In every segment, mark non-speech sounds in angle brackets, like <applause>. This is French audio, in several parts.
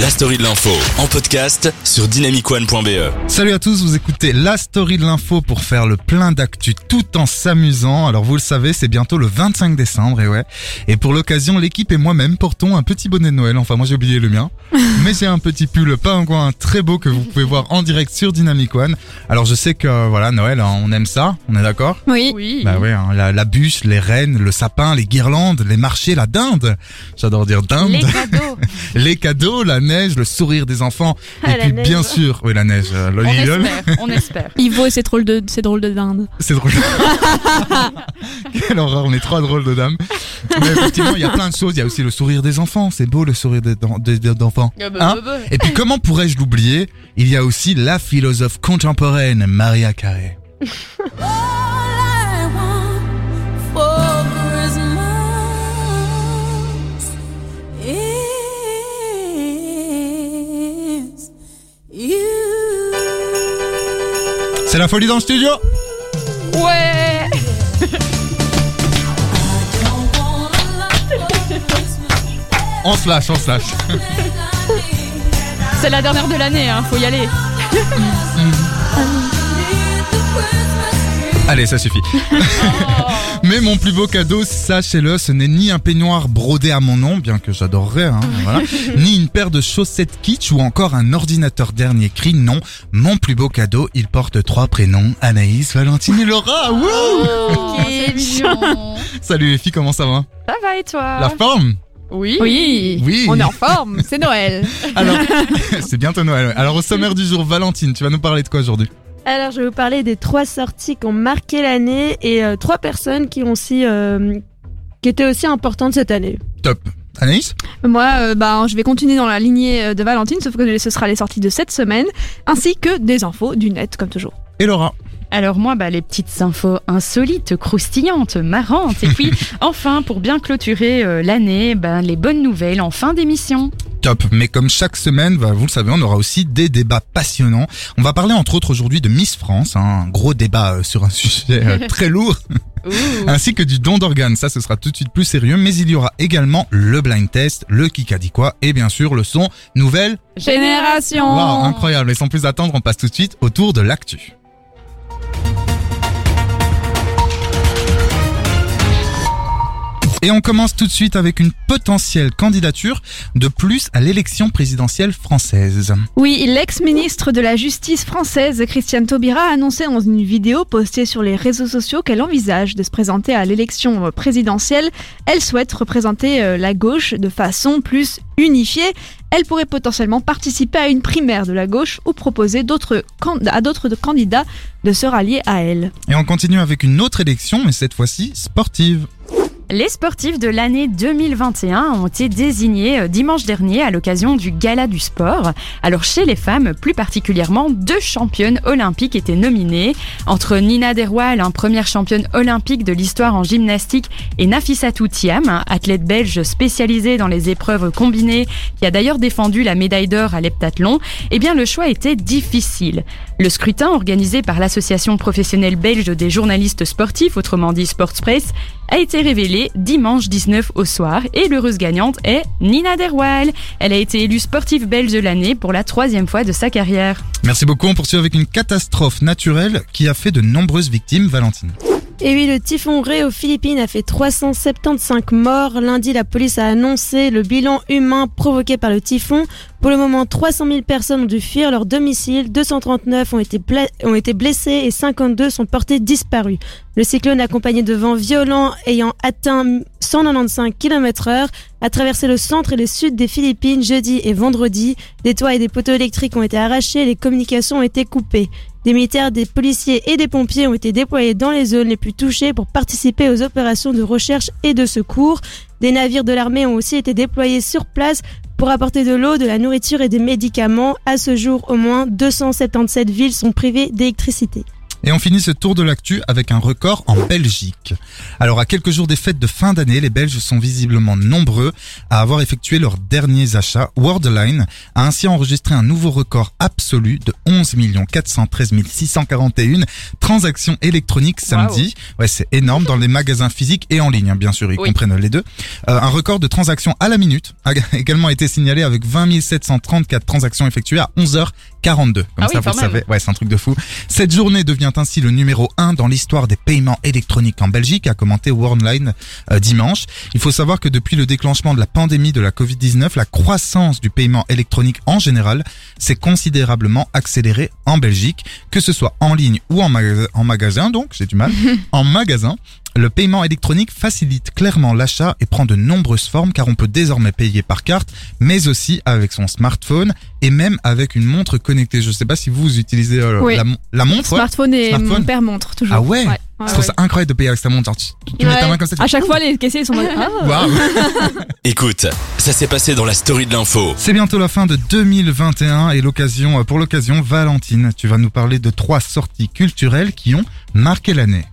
La story de l'info en podcast sur dynamicone.be. Salut à tous, vous écoutez la story de l'info pour faire le plein d'actu tout en s'amusant. Alors vous le savez, c'est bientôt le 25 décembre et ouais. Et pour l'occasion, l'équipe et moi-même portons un petit bonnet de Noël. Enfin moi j'ai oublié le mien. <laughs> Mais j'ai un petit pull pingouin très beau que vous pouvez voir en direct sur Dynamic One. Alors je sais que voilà, Noël, hein, on aime ça, on est d'accord? Oui. Oui. Bah ouais, hein, la, la bûche, les rennes, le sapin, les guirlandes, les marchés, la dinde. J'adore dire dinde. Les cadeaux. <laughs> Les cadeaux, la neige, le sourire des enfants. Ah, <laughs> et puis neige. bien sûr, oui la neige, euh, on espère, <laughs> on espère. Ivo et ses drôles de, ses drôles de dinde. C'est drôle. <laughs> Quelle horreur, on est trois drôles de dames. Mais effectivement, il y a plein de choses. Il y a aussi le sourire des enfants. C'est beau le sourire des, d'en- des- des- d'enfants. Hein Et puis comment pourrais-je l'oublier? Il y a aussi la philosophe contemporaine Maria Carré. C'est la folie dans le studio Ouais. On se lâche, on se lâche. C'est la dernière de l'année, hein, faut y aller. <laughs> Allez, ça suffit. <laughs> Mais mon plus beau cadeau, sachez-le, ce n'est ni un peignoir brodé à mon nom, bien que j'adorerais, hein, voilà, <laughs> ni une paire de chaussettes kitsch ou encore un ordinateur dernier cri. Non, mon plus beau cadeau, il porte trois prénoms, Anaïs, Valentine et Laura. Wouh Oh, <laughs> c'est mignon. Salut les filles, comment ça va Ça va et toi La forme Oui. Oui. Oui. On est en forme. C'est Noël. Alors, c'est bientôt Noël. Alors au sommaire du jour, Valentine, tu vas nous parler de quoi aujourd'hui? Alors, je vais vous parler des trois sorties qui ont marqué l'année et euh, trois personnes qui ont aussi, euh, qui étaient aussi importantes cette année. Top. Anaïs? Moi, euh, bah, je vais continuer dans la lignée de Valentine, sauf que ce sera les sorties de cette semaine, ainsi que des infos du net, comme toujours. et Laura? Alors moi, bah, les petites infos insolites, croustillantes, marrantes. Et puis, <laughs> enfin, pour bien clôturer euh, l'année, bah, les bonnes nouvelles en fin d'émission. Top. Mais comme chaque semaine, bah, vous le savez, on aura aussi des débats passionnants. On va parler entre autres aujourd'hui de Miss France, hein, un gros débat euh, sur un sujet euh, <laughs> très lourd, ainsi que du don d'organes. Ça, ce sera tout de suite plus sérieux. Mais il y aura également le blind test, le qui a dit quoi, et bien sûr le son nouvelle. Génération Waouh, incroyable. Et sans plus attendre, on passe tout de suite au tour de l'actu. Et on commence tout de suite avec une potentielle candidature de plus à l'élection présidentielle française. Oui, l'ex-ministre de la Justice française, Christiane Taubira, a annoncé dans une vidéo postée sur les réseaux sociaux qu'elle envisage de se présenter à l'élection présidentielle. Elle souhaite représenter euh, la gauche de façon plus unifiée. Elle pourrait potentiellement participer à une primaire de la gauche ou proposer à d'autres candidats de se rallier à elle. Et on continue avec une autre élection, mais cette fois-ci sportive. Les sportifs de l'année 2021 ont été désignés euh, dimanche dernier à l'occasion du Gala du sport. Alors chez les femmes, plus particulièrement, deux championnes olympiques étaient nominées. Entre Nina Derwal, hein, première championne olympique de l'histoire en gymnastique, et Nafissatou Thiam, hein, athlète belge spécialisée dans les épreuves combinées, qui a d'ailleurs défendu la médaille d'or à l'heptathlon, eh bien le choix était difficile. Le scrutin organisé par l'association professionnelle belge des journalistes sportifs, autrement dit Sportspress, a été révélé dimanche 19 au soir et l'heureuse gagnante est Nina Derwal. Elle a été élue sportive belge de l'année pour la troisième fois de sa carrière. Merci beaucoup. On poursuit avec une catastrophe naturelle qui a fait de nombreuses victimes, Valentine. Et oui, le typhon Ray aux Philippines a fait 375 morts. Lundi, la police a annoncé le bilan humain provoqué par le typhon. Pour le moment, 300 000 personnes ont dû fuir leur domicile, 239 ont été, ont été blessés et 52 sont portés disparus. Le cyclone accompagné de vents violents ayant atteint 195 km heure a traversé le centre et le sud des Philippines jeudi et vendredi. Des toits et des poteaux électriques ont été arrachés et les communications ont été coupées. Des militaires, des policiers et des pompiers ont été déployés dans les zones les plus touchées pour participer aux opérations de recherche et de secours. Des navires de l'armée ont aussi été déployés sur place pour apporter de l'eau, de la nourriture et des médicaments. À ce jour, au moins 277 villes sont privées d'électricité. Et on finit ce tour de l'actu avec un record en Belgique. Alors à quelques jours des fêtes de fin d'année, les Belges sont visiblement nombreux à avoir effectué leurs derniers achats. Worldline a ainsi enregistré un nouveau record absolu de 11 413 641 transactions électroniques samedi. Ouais, c'est énorme dans les magasins physiques et en ligne, hein, bien sûr, ils Oui. comprennent les deux. Euh, un record de transactions à la minute a <laughs> également été signalé avec 20 734 transactions effectuées à 11h42. Comme Ah oui, ça, vous quand le savez. Ouais, c'est un truc de fou. Cette journée devient ainsi le numéro 1 dans l'histoire des paiements électroniques en Belgique, a commenté Worldline euh, dimanche. Il faut savoir que depuis le déclenchement de la pandémie de la Covid-19, la croissance du paiement électronique en général s'est considérablement accélérée en Belgique, que ce soit en ligne ou en, en magasin, donc j'ai du mal, <laughs> en magasin. Le paiement électronique facilite clairement l'achat et prend de nombreuses formes car on peut désormais payer par carte, mais aussi avec son smartphone et même avec une montre connectée. Je sais pas si vous utilisez euh, Oui. la, la montre. ouais. Smartphone et Smartphone. mon père montre toujours. Ah ouais, ouais, Je trouve ça incroyable de payer avec sa montre. Genre, tu, tu mets ta main comme ça. tu- À chaque fois, les caissiers sont mode, ah. <laughs> Waouh. <laughs> Écoute, ça s'est passé dans la story de l'info. C'est bientôt la fin de 2021 et l'occasion, euh, pour l'occasion, Valentine, tu vas nous parler de trois sorties culturelles qui ont marqué l'année.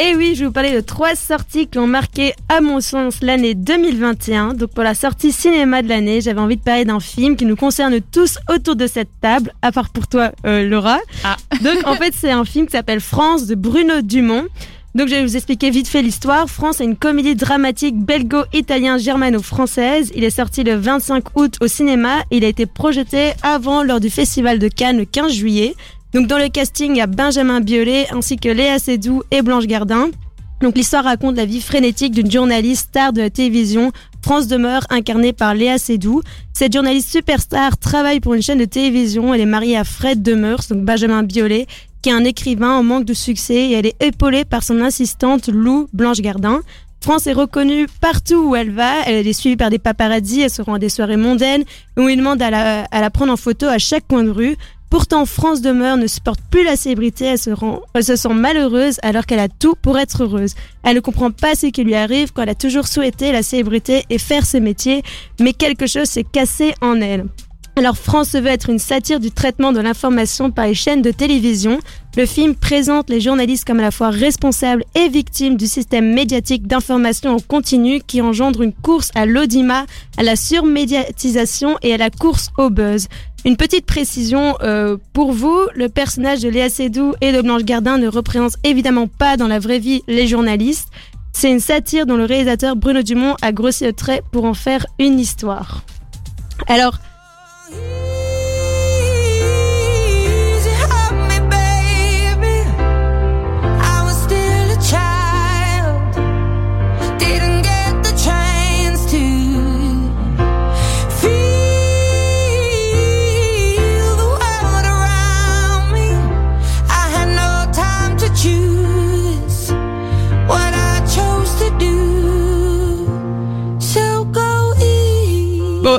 Et oui, je vais vous parler de trois sorties qui ont marqué, à mon sens, l'année 2021. Donc pour la sortie cinéma de l'année, j'avais envie de parler d'un film qui nous concerne tous autour de cette table, à part pour toi, euh, Laura. Ah. <laughs> Donc en fait, c'est un film qui s'appelle France de Bruno Dumont. Donc je vais vous expliquer vite fait l'histoire. France est une comédie dramatique belgo-italien-germano-française. Il est sorti le 25 août au cinéma. Il a été projeté avant lors du festival de Cannes le 15 juillet. Donc dans le casting, il y a Benjamin Biolay ainsi que Léa Seydoux et Blanche Gardin. Donc l'histoire raconte la vie frénétique d'une journaliste star de la télévision, France Demeure, incarnée par Léa Seydoux. Cette journaliste superstar travaille pour une chaîne de télévision. Elle est mariée à Fred Demeurs, donc Benjamin Biolay, qui est un écrivain en manque de succès et elle est épaulée par son assistante Lou Blanche Gardin. France est reconnue partout où elle va. Elle est suivie par des paparazzis. Elle se rend à des soirées mondaines où on lui demande à la, à la prendre en photo à chaque coin de rue. Pourtant, France Demeure ne supporte plus la célébrité, elle se, rend, sent malheureuse alors qu'elle a tout pour être heureuse. Elle ne comprend pas ce qui lui arrive quand elle a toujours souhaité la célébrité et faire ce métier, mais quelque chose s'est cassé en elle. Alors France veut être une satire du traitement de l'information par les chaînes de télévision. Le film présente les journalistes comme à la fois responsables et victimes du système médiatique d'information en continu qui engendre une course à l'audimat, à la surmédiatisation et à la course au buzz. Une petite précision euh, pour vous, le personnage de Léa Seydoux et de Blanche Gardin ne représente évidemment pas dans la vraie vie les journalistes. C'est une satire dont le réalisateur Bruno Dumont a grossi le trait pour en faire une histoire. Alors,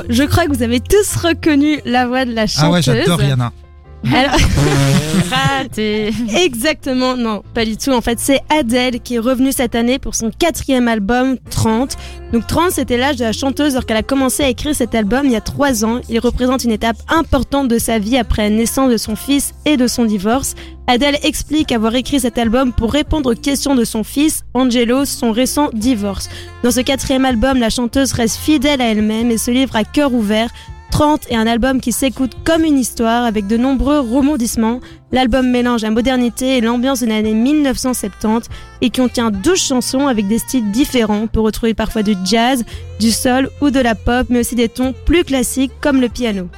je crois que vous avez tous reconnu la voix de la chanteuse. Ah ouais, j'adore Rihanna. <laughs> Alors, Raté. Exactement, non, pas du tout. En fait, c'est Adele qui est revenue cette année pour son quatrième album, 30. Donc 30, c'était l'âge de la chanteuse alors qu'elle a commencé à écrire cet album il y a trois ans. Il représente une étape importante de sa vie après la naissance de son fils et de son divorce. Adele explique avoir écrit cet album pour répondre aux questions de son fils, Angelo, son récent divorce. Dans ce quatrième album, la chanteuse reste fidèle à elle-même et se livre à cœur ouvert 30 est un album qui s'écoute comme une histoire avec de nombreux rebondissements. L'album mélange la modernité et l'ambiance de l'année 1970 et contient 12 chansons avec des styles différents. On peut retrouver parfois du jazz, du soul ou de la pop, mais aussi des tons plus classiques comme le piano.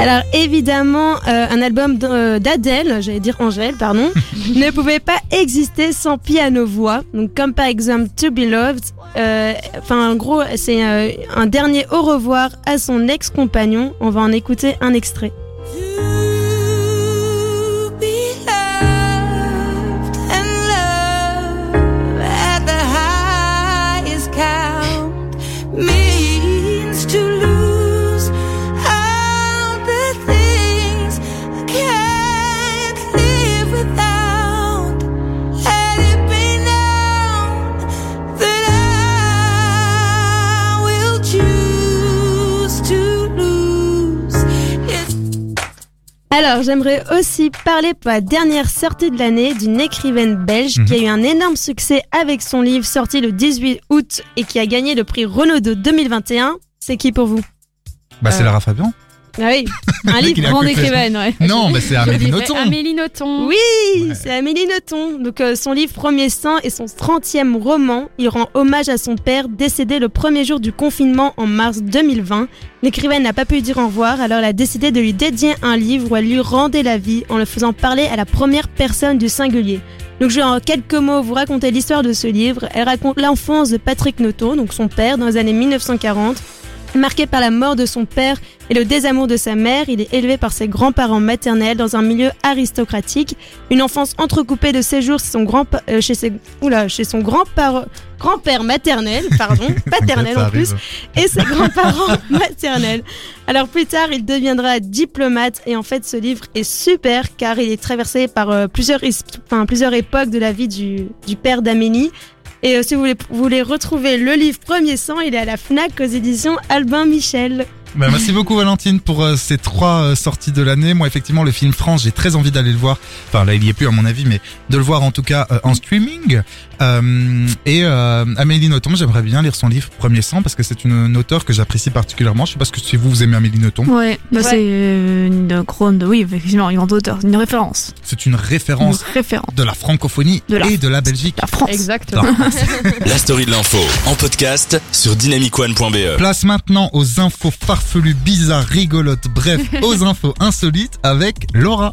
Alors évidemment, euh, un album euh, d'Adèle, j'allais dire Angèle, pardon, <laughs> ne pouvait pas exister sans piano-voix. Donc comme par exemple To Be Loved. euh, Enfin en gros, c'est euh, un dernier au revoir à son ex-compagnon. On va en écouter un extrait. J'aimerais aussi parler pour la dernière sortie de l'année d'une écrivaine belge Mhm. qui a eu un énorme succès avec son livre sorti le 18 août et qui a gagné le prix Renaudot 2021. C'est qui pour vous? Bah, c'est Euh, Lara Fabian. Ah oui, <laughs> un livre. Grande écrivaine, ouais. Non, bah, c'est Amélie Nothomb. Amélie Nothomb. Oui, Ouais. c'est Amélie Nothomb. Donc euh, son livre Premier sang est son 30e roman. Il rend hommage à son père décédé le premier jour du confinement en mars 2020. L'écrivaine n'a pas pu lui dire au revoir, alors elle a décidé de lui dédier un livre où elle lui rendait la vie en le faisant parler à la première personne du singulier. Donc je vais en quelques mots vous raconter l'histoire de ce livre. Elle raconte l'enfance de Patrick Nothomb, donc son père, dans les années 1940. Marqué par la mort de son père et le désamour de sa mère, il est élevé par ses grands-parents maternels dans un milieu aristocratique. Une enfance entrecoupée de séjours chez son grand euh, chez ses oula, chez son grand-père grand-père maternel, pardon, <laughs> paternel en plus, et ses grands-parents <laughs> maternels. Alors plus tard, il deviendra diplomate et en fait ce livre est super car il est traversé par euh, plusieurs, enfin, plusieurs époques de la vie du, du père d'Amélie. Et euh, si vous voulez, retrouver le livre Premier sang, il est à la FNAC aux éditions Albin Michel. Bah, merci beaucoup Valentine pour euh, ces trois euh, sorties de l'année. Moi effectivement le film France j'ai très envie d'aller le voir. Enfin là il y est plus à mon avis mais de le voir en tout cas en streaming. Euh, et euh, Amélie Nothomb j'aimerais bien lire son livre Premier sang parce que c'est une, une auteure que j'apprécie particulièrement. Je sais pas ce que si vous vous aimez Amélie Nothomb. Ouais, bah Ouais. c'est une grande, oui, effectivement, une grande auteur, une référence. C'est une Une référence référence. de la francophonie De la- et de la Belgique. La France. Exactement. <laughs> La story de l'info en podcast sur dynamicone.be. Place maintenant aux infos farfelues, bizarres, rigolotes, bref, <laughs> aux infos insolites avec Laura.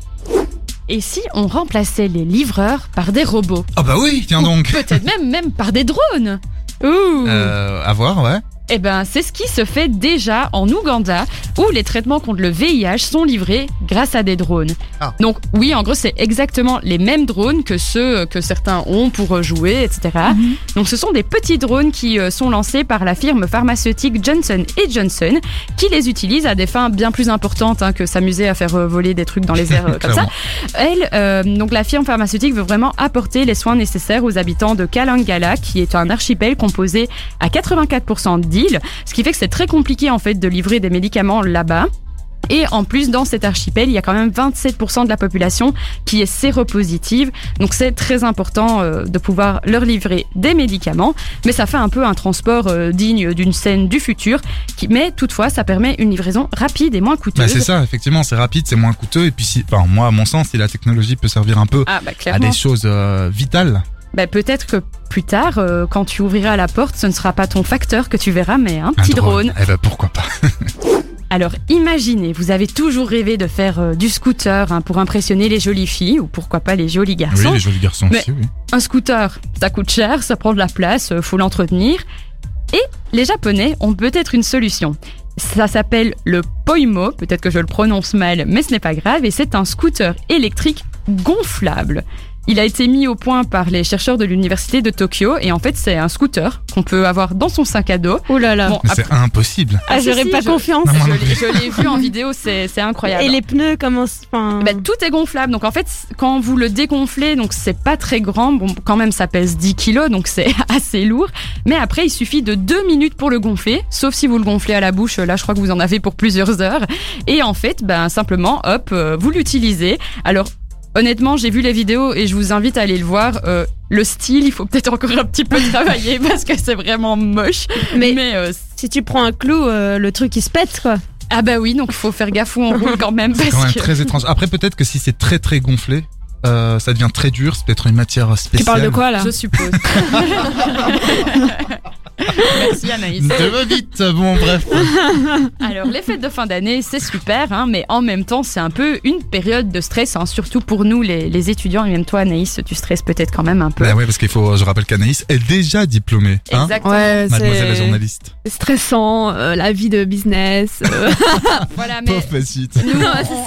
Et si on remplaçait les livreurs par des robots Ah bah oui, tiens donc. Peut-être même, même par des drones Ouh Euh, à voir, ouais. Eh ben, c'est ce qui se fait déjà en Ouganda, où les traitements contre le VIH sont livrés grâce à des drones. Ah. Donc oui, en gros, c'est exactement les mêmes drones que ceux que certains ont pour jouer, etc. Mhm. Donc ce sont des petits drones qui euh, sont lancés par la firme pharmaceutique Johnson Johnson, qui les utilise à des fins bien plus importantes hein, que s'amuser à faire euh, voler des trucs dans les airs <laughs> euh, comme ça. Elle, euh, donc la firme pharmaceutique veut vraiment apporter les soins nécessaires aux habitants de Kalangala, qui est un archipel composé à 84% d'îles, ce qui fait que c'est très compliqué en fait de livrer des médicaments là-bas. Et en plus, dans cet archipel, il y a quand même 27% de la population qui est séropositive. Donc c'est très important euh, de pouvoir leur livrer des médicaments. Mais ça fait un peu un transport euh, digne d'une scène du futur. Qui, mais toutefois, ça permet une livraison rapide et moins Bah, coûteuse. c'est ça, effectivement, c'est rapide, c'est moins coûteux. Et puis, si, enfin, moi, à mon sens, si la technologie peut servir un peu ah bah à des choses euh, vitales, Bah, peut-être que plus tard, euh, quand tu ouvriras la porte, ce ne sera pas ton facteur que tu verras, mais un un petit drone. Eh ben, pourquoi pas. <laughs> Alors imaginez, vous avez toujours rêvé de faire euh, du scooter hein, pour impressionner les jolies filles, ou pourquoi pas les jolis Oui, garçons. les jolis garçons Mais- aussi, oui. Un scooter, ça coûte cher, ça prend de la place, euh, faut l'entretenir. Et les Japonais ont peut-être une solution. Ça s'appelle le Poimo, peut-être que je le prononce mal, mais ce n'est pas grave, et c'est un scooter électrique gonflable. Il a été mis au point par les chercheurs de l'université de Tokyo, et en fait c'est un scooter qu'on peut avoir dans son sac à dos. Ouh là là. Bon, Mais après- c'est impossible. ah, Ah, j'aurais si, pas je- confiance. Non, je non l'ai- je l'ai vu en vidéo, c'est c'est incroyable. Et les pneus, comment enfin... Bah, tout est gonflable. Donc en fait, quand vous le dégonflez, donc c'est pas très grand. Bon, quand même, ça pèse 10 kilos, donc c'est <laughs> assez lourd. Mais après, il suffit de deux minutes pour le gonfler. Sauf si vous le gonflez à la bouche. Là, je crois que vous en avez pour plusieurs heures. Et en fait, ben simplement, hop, euh, vous l'utilisez. Alors. Honnêtement, j'ai vu les vidéos et je vous invite à aller le voir. Euh, le style, il faut peut-être encore un petit peu <laughs> travailler parce que c'est vraiment moche. Mais- Mais euh, Si tu prends un clou, euh, le truc il se pète quoi. ah bah oui, donc il faut faire gaffe où on roule quand même <laughs> C'est quand même que très étrange. Après, peut-être que si c'est très très gonflé, euh, ça devient très dur. C'est peut-être une matière spéciale. Tu parles de quoi là? Je suppose. <laughs> Merci Anaïs. Va vite. Bon, bref. <laughs> Alors, les fêtes de fin d'année, c'est super, hein, mais en même temps, c'est un peu une période de stress, hein, surtout pour nous, les, les étudiants. Et même toi, Anaïs, tu stresses peut-être quand même un peu. Bah ouais, parce qu'il faut, je rappelle qu'Anaïs est déjà diplômée. Hein Exactement. Ouais, Mademoiselle la c'est journaliste. stressant, euh, la vie de business. euh, <laughs> Voilà, mais Pauvre petite. nous,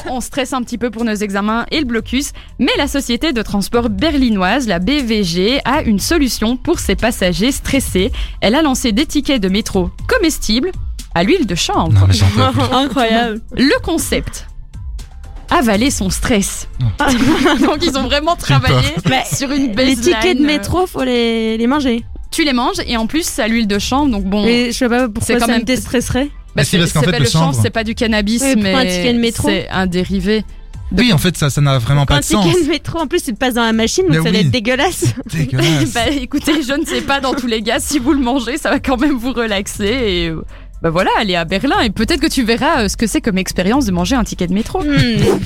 on, on stresse un petit peu pour nos examens et le blocus. Mais la société de transport berlinoise, la BVG, a une solution pour ses passagers stressés. Elle a lancé des tickets de métro comestibles à l'huile de chanvre. Non, mais j'en peux plus. <laughs> Incroyable. Le concept avaler son stress. Oh. <laughs> Donc ils ont vraiment travaillé sur une les baseline. tickets de métro, faut les, les manger. Tu les manges et en plus c'est à l'huile de chanvre donc bon. Et je sais pas c'est pourquoi quand ça même- me déstresserait. Bah si, c'est- parce qu'en fait, pas le chanvre, c'est pas du cannabis Oui, mais un ticket de métro. c'est un dérivé. Oui, en fait, ça, ça n'a vraiment pas un de sens. <laughs> ticket de métro, en plus, tu le passes dans la machine, donc Mais ça doit oui. être dégueulasse. <laughs> Dégueulasse. <laughs> bah écoutez, je ne sais pas dans tous les cas, si vous le mangez, ça va quand même vous relaxer et euh, bah voilà, aller à Berlin et peut-être que tu verras euh, ce que c'est comme expérience de manger un ticket de métro. Hmm.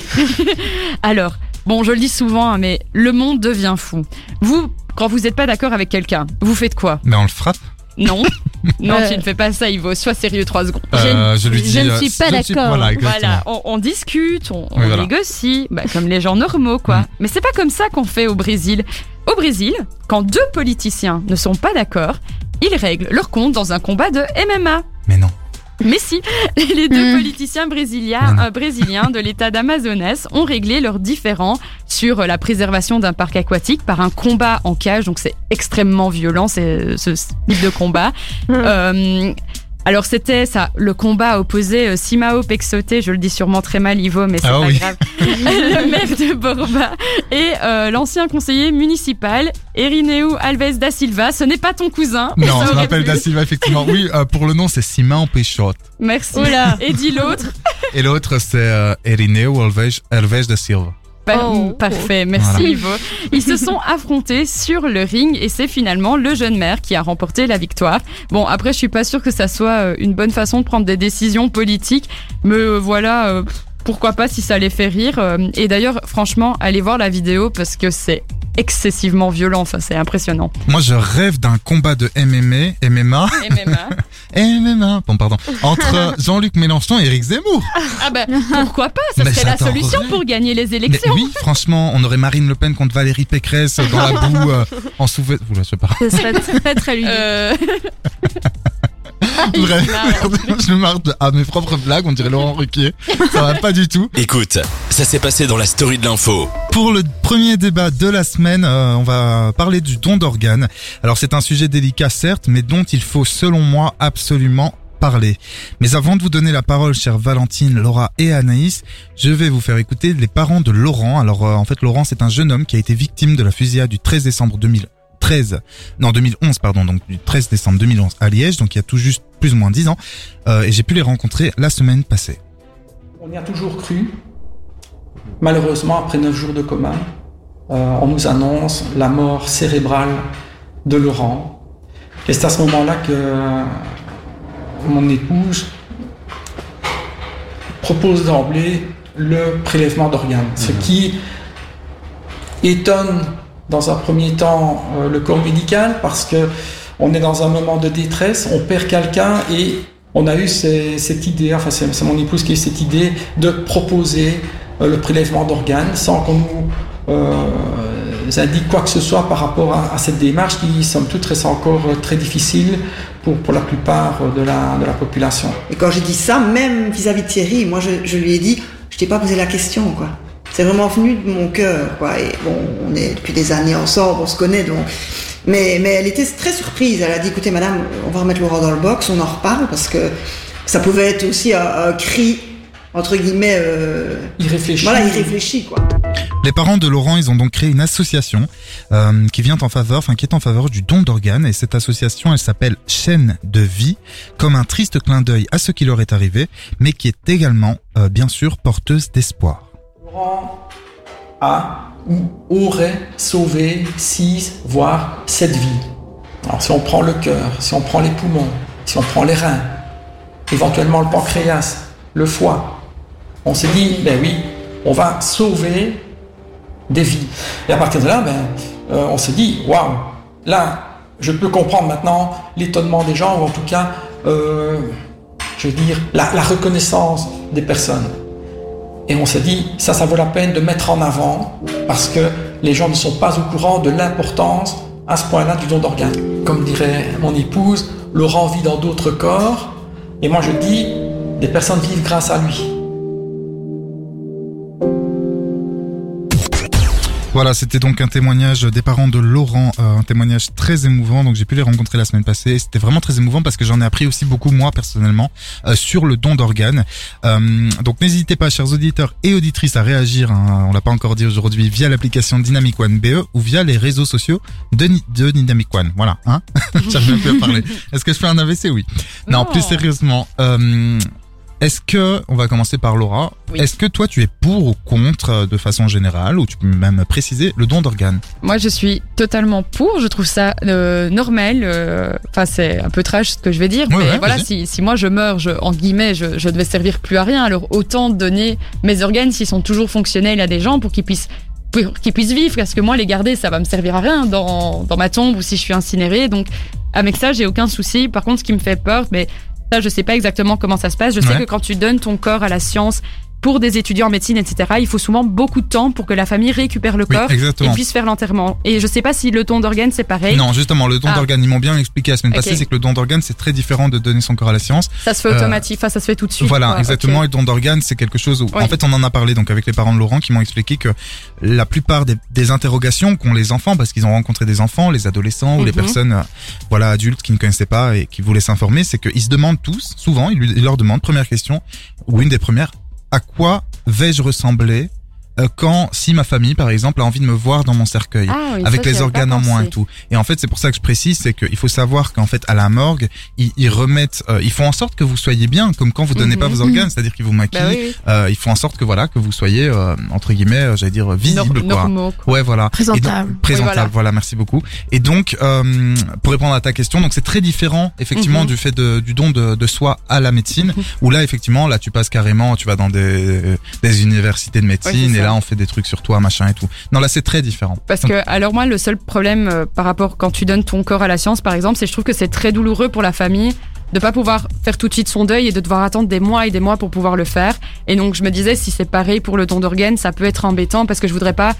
Alors, bon, je le dis souvent, hein, mais le monde devient fou. Vous, quand vous n'êtes pas d'accord avec quelqu'un, vous faites quoi? Mais on le frappe. Non, <laughs> non, Euh. tu ne fais pas ça, Ivo. Sois sérieux trois secondes. Euh, je lui dis. je ne euh, suis pas d'accord. Voilà, on, on discute, on, on Oui, voilà. négocie, bah, comme les gens normaux, quoi. Mm. Mais c'est pas comme ça qu'on fait au Brésil. Au Brésil, quand deux politiciens ne sont pas d'accord, ils règlent leur compte dans un combat de MMA. Mais non. Mais si, les deux Mm. politiciens brésiliens, non. euh, brésiliens de l'état d'Amazonas ont réglé leurs différends sur euh, la préservation d'un parc aquatique par un combat en cage. Donc c'est extrêmement violent, c'est ce type de combat. Euh, alors c'était ça, le combat opposé euh, Simao Pexote, je le dis sûrement très mal Ivo, mais c'est Ah pas oui. grave, <laughs> le maire de Borba et euh, l'ancien conseiller municipal Erineu Alves da Silva. Ce n'est pas ton cousin. Non, je m'appelle. Da Silva, effectivement. Oui, euh, pour le nom, c'est Simão Peixoto. Merci. Oula. Et dit l'autre. Et l'autre, c'est euh, Erineu Alves, Alves da Silva. Par- Oh. Parfait, merci Voilà. Ivo. Ils se sont <laughs> affrontés sur le ring et c'est finalement le jeune maire qui a remporté la victoire. Bon, après, je suis pas sûre que ça soit euh, une bonne façon de prendre des décisions politiques, mais euh, voilà, euh, pourquoi pas si ça les fait rire. Et d'ailleurs, franchement, allez voir la vidéo parce que c'est excessivement violent, enfin, c'est impressionnant. Moi, je rêve d'un combat de MMA, MMA, MMA. <laughs> MMA, bon, pardon, entre <laughs> Jean-Luc Mélenchon et Éric Zemmour. Ah bah, pourquoi pas? Ça Mais serait la solution pour gagner les Mais élections. oui, franchement, on aurait Marine Le Pen contre Valérie Pécresse dans la boue, euh, en sous Oula, je sais pas. Ce serait très très ludique. Euh, <laughs> <laughs> Bref, je me marre à mes propres blagues, on dirait Laurent Ruquier. Ça va pas du tout. Écoute, ça s'est passé dans la story de l'info. Pour le premier débat de la semaine, euh, on va parler du don d'organes. Alors c'est un sujet délicat certes, mais dont il faut selon moi absolument parler. Mais avant de vous donner la parole, chère Valentine, Laura et Anaïs, je vais vous faire écouter les parents de Laurent. Alors euh, en fait, Laurent, c'est un jeune homme qui a été victime de la fusillade du 13 décembre 2013, non 2011 pardon, donc du 13 décembre 2011 à Liège, donc il y a tout juste plus ou moins 10 ans, Euh, et j'ai pu les rencontrer la semaine passée. On y a toujours cru. Malheureusement, après neuf jours de coma, euh, on nous annonce la mort cérébrale de Laurent. Et c'est à ce moment-là que euh, mon épouse propose d'emblée le prélèvement d'organes, ce qui étonne dans un premier temps euh, le corps médical parce que on est dans un moment de détresse, on perd quelqu'un et on a eu cette idée, enfin c'est c'est mon épouse qui a eu cette idée de proposer euh, le prélèvement d'organes sans qu'on nous euh, indique quoi que ce soit par rapport à, cette démarche qui, somme toute, reste encore très difficile pour, la plupart de la, de la population. Et quand j'ai dit ça, même vis-à-vis de Thierry, moi je, je lui ai dit, je t'ai pas posé la question, quoi. C'est vraiment venu de mon cœur, quoi. Et bon, on est depuis des années ensemble, on se connaît, donc. Mais, mais elle était très surprise. Elle a dit, écoutez, madame, on va remettre Laurent dans le box, on en reparle, parce que ça pouvait être aussi un, un cri, entre guillemets, euh, Il réfléchit. voilà, il réfléchit, quoi. Les parents de Laurent, ils ont donc créé une association euh, qui vient en faveur, enfin qui est en faveur du don d'organes. Et cette association, elle s'appelle Chaîne de vie, comme un triste clin d'œil à ce qui leur est arrivé, mais qui est également, euh, bien sûr, porteuse d'espoir. Laurent a ou aurait sauvé 6, voire 7 vies. Alors si on prend le cœur, si on prend les poumons, si on prend les reins, éventuellement le pancréas, le foie, on s'est dit, ben oui, on va sauver des vies. Et à partir de là, ben, euh, on s'est dit, waouh, là, je peux comprendre maintenant l'étonnement des gens, ou en tout cas, euh, je veux dire, la, la reconnaissance des personnes. Et on s'est dit, ça, ça vaut la peine de mettre en avant parce que les gens ne sont pas au courant de l'importance à ce point-là du don d'organes. Comme dirait mon épouse, Laurent vit dans d'autres corps. Et moi, je dis, des personnes vivent grâce à lui. Voilà, c'était donc un témoignage des parents de Laurent, euh, un témoignage très émouvant. Donc j'ai pu les rencontrer la semaine passée. C'était vraiment très émouvant parce que j'en ai appris aussi beaucoup moi personnellement euh, sur le don d'organes. Euh, donc n'hésitez pas, chers auditeurs et auditrices, à réagir. hein, on l'a pas encore dit aujourd'hui via l'application Dynamic One BE ou via les réseaux sociaux de, Ni- de Dynamic One. Voilà, hein <laughs> J'arrive même plus à parler. Est-ce que je fais un AVC Oui. Non, Non. plus sérieusement. Est-ce que, on va commencer par Laura, Oui. est-ce que toi tu es pour ou contre euh, de façon générale, ou tu peux même préciser le don d'organes? Moi, je suis totalement pour. Je trouve ça euh, normal. euh, Enfin, c'est un peu trash ce que je vais dire, Ouais, mais ouais, voilà, si, si moi je meurs, je, entre guillemets, je, je devais servir plus à rien. Alors autant donner mes organes s'ils sont toujours fonctionnels à des gens pour qu'ils puissent qu'ils puissent vivre. Parce que moi, les garder, ça va me servir à rien dans, dans ma tombe ou si je suis incinérée. Donc avec ça, j'ai aucun souci. Par contre, ce qui me fait peur, mais ça, je sais pas exactement comment ça se passe. Je sais Ouais. que quand tu donnes ton corps à la science pour des étudiants en médecine, etc., il faut souvent beaucoup de temps pour que la famille récupère le Oui, corps et exactement. puisse faire l'enterrement. Et je sais pas si le don d'organes c'est pareil. Non, justement, le don Ah. d'organes, ils m'ont bien expliqué la semaine Ok. passée, c'est que le don d'organes, c'est très différent de donner son corps à la science. Ça se fait Euh, automatique, enfin ça se fait tout de suite. voilà, quoi. exactement. Et le don d'organes, c'est quelque chose où, Oui. en fait, on en a parlé donc avec les parents de Laurent qui m'ont expliqué que la plupart des, des interrogations qu'ont les enfants, parce qu'ils ont rencontré des enfants, les adolescents ou les Mhm. personnes, euh, voilà, adultes qui ne connaissaient pas et qui voulaient s'informer, c'est qu'ils se demandent tous, souvent, ils, lui- ils leur demandent, première question, ou une des premières, à quoi vais-je ressembler quand, si ma famille, par exemple, a envie de me voir dans mon cercueil Ah oui, avec ça, les organes en moins et tout. Et en fait, c'est pour ça que je précise, c'est qu'il faut savoir qu'en fait, à la morgue, ils, ils remettent, euh, ils font en sorte que vous soyez bien, comme quand vous donnez Mhm. pas vos organes, c'est-à-dire qu'ils vous maquillent, Bah oui, oui. euh, ils font en sorte que voilà, que vous soyez euh, entre guillemets, euh, j'allais dire visible Nor- quoi. normaux, quoi. Ouais, voilà. Présentable. Et donc, présentable, Oui, voilà. voilà. merci beaucoup. Et donc, euh, pour répondre à ta question, donc c'est très différent, effectivement, Mhm. du fait de, du don de, de soi à la médecine, Mhm. où là, effectivement, là, tu passes carrément, tu vas dans des, des universités de médecine, Ouais, et. Là, on fait des trucs sur toi, machin et tout. Non, là, c'est très différent. Parce Donc, que, alors moi, le seul problème euh, par rapport quand tu donnes ton corps à la science, par exemple, c'est que je trouve que c'est très douloureux pour la famille de pas pouvoir faire tout de suite son deuil et de devoir attendre des mois et des mois pour pouvoir le faire. Et donc, je me disais, si c'est pareil pour le don d'organes, ça peut être embêtant parce que je voudrais pas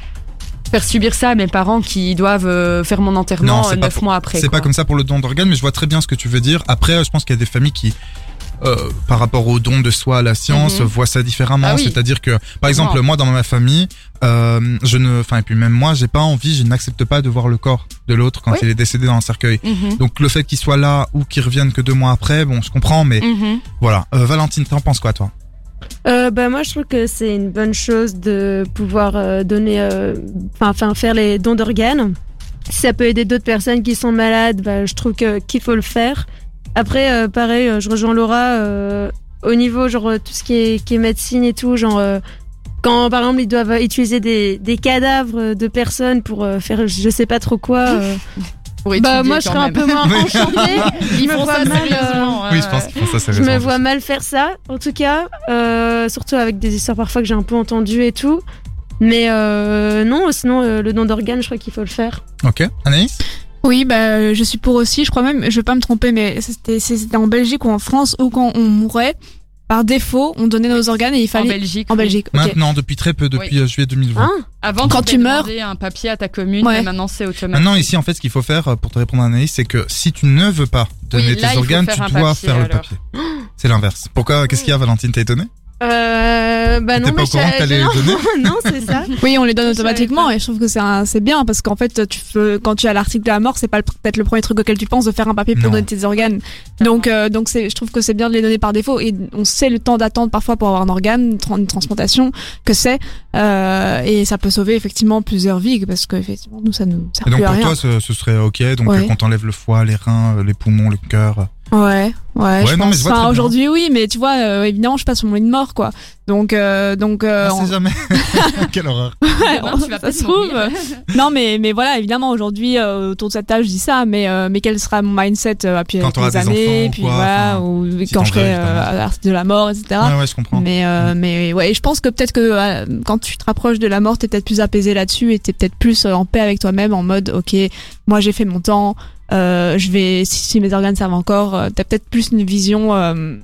faire subir ça à mes parents qui doivent euh, faire mon enterrement neuf mois après. C'est pas comme ça pour le don d'organes, mais je vois très bien ce que tu veux dire. Après, je pense qu'il y a des familles qui, euh, par rapport au don de soi à la science, Mhm. voient ça différemment. Ah oui. C'est-à-dire que, par exemple, moi, dans ma famille, euh, je ne, enfin, et puis même moi, j'ai pas envie, je n'accepte pas de voir le corps de l'autre quand Oui. il est décédé dans un cercueil. Mhm. Donc le fait qu'il soit là ou qu'il revienne que deux mois après, bon, je comprends, mais Mhm. voilà. Euh, Valentine, t'en penses quoi, toi? Euh, bah moi je trouve que c'est une bonne chose de pouvoir euh, donner, enfin faire les dons d'organes. Si ça peut aider d'autres personnes qui sont malades, bah, je trouve que qu'il faut le faire. Après, euh, pareil, euh, je rejoins Laura euh, au niveau genre tout ce qui est, qui est médecine et tout, genre euh, quand par exemple ils doivent utiliser des, des cadavres de personnes pour faire je sais pas trop quoi. <laughs> Pour bah étudier moi je serais un peu moins enchantée. <laughs> Ils font ça mal. Oui, je pense qu'ils font ça je me vois mal faire ça, en tout cas, euh, surtout avec des histoires parfois que j'ai un peu entendues et tout. Mais euh, non, sinon euh, le don d'organes, je crois qu'il faut le faire. Ok, Anaïs? Oui, bah, je suis pour aussi. Je crois même, je vais pas me tromper, mais c'était c'était en Belgique ou en France où quand on mourait, par défaut, on donnait nos organes et il En fallait. Belgique. En oui. Belgique. Maintenant, depuis très peu, depuis euh, juillet 2020. Hein Avant, Quand tu meurs- un papier à ta commune, Ouais. mais maintenant c'est automatique. Maintenant, ici, en fait, ce qu'il faut faire, euh, pour te répondre à Anaïs, c'est que si tu ne veux pas donner Oui, là, il tes organes, tu dois papier, faire le papier. C'est l'inverse. Pourquoi? Qu'est-ce qu'il y a, Valentine T'es étonnée euh, Bah non, pas mais au courant je- que t'allais <laughs> non, les donner <laughs> non, c'est ça. Oui, on les donne automatiquement pas. et je trouve que c'est un- c'est bien parce qu'en fait, tu peux, quand tu as l'article de la mort, c'est pas le- peut-être le premier truc auquel tu penses de faire un papier pour Non. donner tes organes. Donc, euh, donc c'est, je trouve que c'est bien de les donner par défaut et on sait le temps d'attente parfois pour avoir un organe, une tran- une transplantation, que c'est euh, et ça peut sauver effectivement plusieurs vies parce que effectivement nous ça nous sert Et donc, plus à pour rien. toi, ce, ce serait ok. Donc, Ouais. euh, qu'on t'enlève le foie, les reins, euh, les poumons, le cœur. Ouais, ouais, je non, mais pense. je vois très Enfin, aujourd'hui, oui, mais tu vois, euh, évidemment, je passe sur mon lit de mort, quoi. Donc, euh, donc, euh, On jamais. <laughs> Quelle horreur. Ouais, Demain, tu vas ça se trouve. <laughs> non, mais, mais voilà, évidemment, aujourd'hui, euh, autour de cette table, je dis ça, mais, euh, mais quel sera mon mindset euh, puis Quand les des années, puis quoi, voilà, enfin, ou si quand je serai euh, de la mort, etc. Ouais, ouais, je comprends. Mais, euh, mais ouais, je pense que peut-être que euh, quand tu te rapproches de la mort, t'es peut-être plus apaisé là-dessus et t'es peut-être plus en paix avec toi-même en mode, ok, moi j'ai fait mon temps, euh, je vais, si, si mes organes servent encore, euh, t'as peut-être plus une vision euh,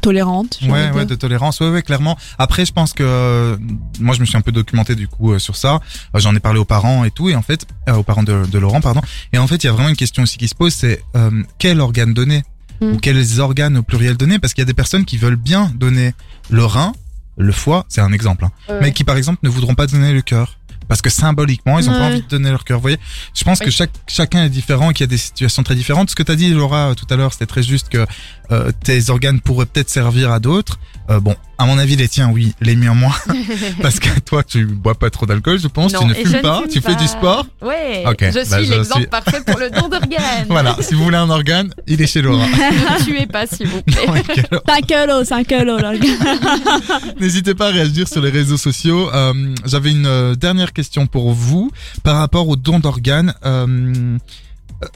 tolérante. Ouais, de ouais, de tolérance, ouais, ouais, clairement. Après, je pense que euh, moi, je me suis un peu documenté du coup euh, sur ça. J'en ai parlé aux parents et tout, et en fait, euh, aux parents de, de Laurent, pardon. Et en fait, il y a vraiment une question aussi qui se pose, c'est euh, quel organe donner Mm. ou quels organes au pluriel donner, parce qu'il y a des personnes qui veulent bien donner le rein, le foie, c'est un exemple, hein, mais qui par exemple ne voudront pas donner le cœur. Parce que symboliquement, ils ont pas envie de donner leur cœur. Vous voyez, je pense Oui. que chaque chacun est différent, qu'il y a des situations très différentes. Ce que tu as dit, Laura, tout à l'heure, c'était très juste que euh, tes organes pourraient peut-être servir à d'autres. Euh, bon, à mon avis, les tiens, oui, les miens moins. <laughs> Parce que toi, tu bois pas trop d'alcool, je pense, tu ne fumes pas, fume tu fais du sport. Ouais, Ok, je bah, suis l'exemple suis- parfait pour le don d'organes. <laughs> Voilà, si vous voulez un organe, il est chez Laura. ne <laughs> tuez pas, s'il vous plaît. 5 kilos, 5 kilos, là. N'hésitez pas à réagir sur les réseaux sociaux. Euh, J'avais une euh, dernière question pour vous par rapport au don d'organes. Euh,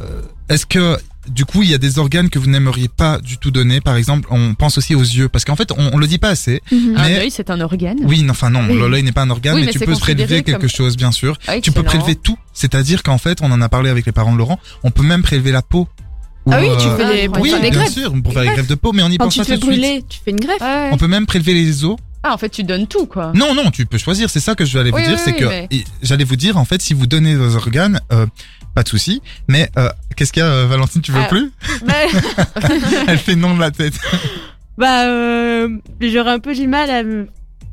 euh, Est-ce que du coup il y a des organes que vous n'aimeriez pas du tout donner Par exemple, on pense aussi aux yeux parce qu'en fait on, on le dit pas assez. Mais- œil, c'est un organe. Oui, non, enfin non, Oui. l'œil n'est pas un organe, Oui, mais, mais tu peux prélever quelque comme- chose, bien sûr. Ah, Tu peux prélever tout. C'est-à-dire qu'en fait, on en a parlé avec les parents de Laurent, on peut même prélever la peau. Ah Ou, oui, tu euh, fais des, pour Oui, faire des bien greffes. sûr, pour faire des greffes de peau, mais on y Quand pense tu pas fais tout de suite. brûler, tu fais une greffe. Ouais. On peut même prélever les os. Ah, en fait, tu donnes tout, quoi. Non, non, tu peux choisir. C'est ça que je vais aller vous Oui, dire, oui, c'est oui, que mais- j'allais vous dire en fait, si vous donnez vos organes, euh, pas de souci. Mais euh, qu'est-ce qu'il y a, euh, Valentine Tu veux Ah. plus <laughs> Elle fait non de la tête. <laughs> bah euh, j'aurais un peu du mal à me,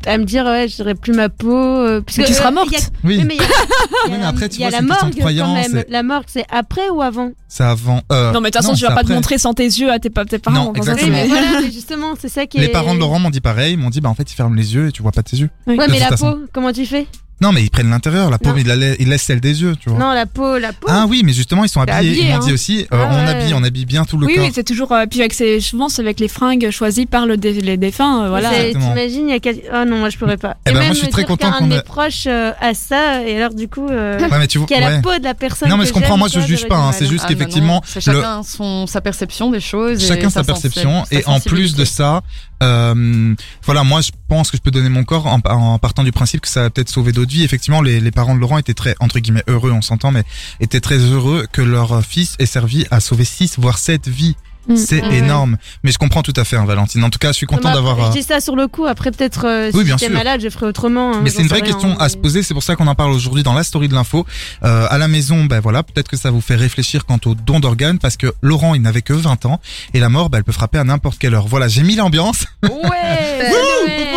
à me dire, ouais, j'aurais plus ma peau. euh, parce tu que, seras euh, morte. il y a- Oui, mais après, tu il y a vois, la morgue quand croyance, même. La morgue, c'est après ou avant? C'est avant. euh, Non, mais de toute façon, tu vas pas te montrer sans tes yeux à tes, pa- tes parents. Non, exactement. Oui, c'est- mais voilà, mais justement, c'est ça qui est. Les parents de Laurent m'ont dit pareil, ils m'ont dit bah en fait ils ferment les yeux et tu vois pas tes yeux. Ouais, mais la peau, comment tu fais? Non mais ils prennent l'intérieur, la peau ils, la la- ils laissent celle des yeux, tu vois. Non, la peau, la peau. Ah oui, mais justement ils sont T'es habillés. habillé, ils m'ont dit hein. aussi, euh, Ah on ouais. habille, on habille bien tout le Oui, corps. oui, c'est toujours. euh, puis avec ces, souvent, c'est avec les fringues choisies par le dé- les défunts. euh, voilà. C'est- Exactement. T'imagines, il y a quasi... Oh non, moi je pourrais pas. Eh et ben, même moi, je suis me très dire content qu'un qu'on de mes ait- proches euh, a ça, et alors du coup, euh, Ouais, mais tu vois. qu'il y a ouais. la peau de la personne. Non mais que je comprends, j'aime, moi je ça, juge pas, hein, c'est juste Ah, bah qu'effectivement c'est le- chacun son, sa perception des choses. et chacun sa perception et en plus de ça euh, voilà moi je pense que je peux donner mon corps en, en partant du principe que ça va peut-être sauver d'autres vies effectivement les, les parents de Laurent étaient très entre guillemets heureux on s'entend mais étaient très heureux que leur fils ait servi à sauver 6 voire 7 vies Mm. c'est Ouais. énorme mais je comprends tout à fait hein, Valentine en tout cas je suis content d'avoir après, euh, Je dis ça sur le coup, après peut-être euh, Oui, si j'étais malade, je ferais autrement. hein, mais c'est une vraie rien, question à se poser, c'est pour ça qu'on en parle aujourd'hui dans la story de l'info. Euh, à la maison, ben voilà, peut-être que ça vous fait réfléchir quant au don d'organes parce que Laurent, il n'avait que 20 ans et la mort, ben, elle peut frapper à n'importe quelle heure. Voilà, j'ai mis l'ambiance. Ouais <laughs>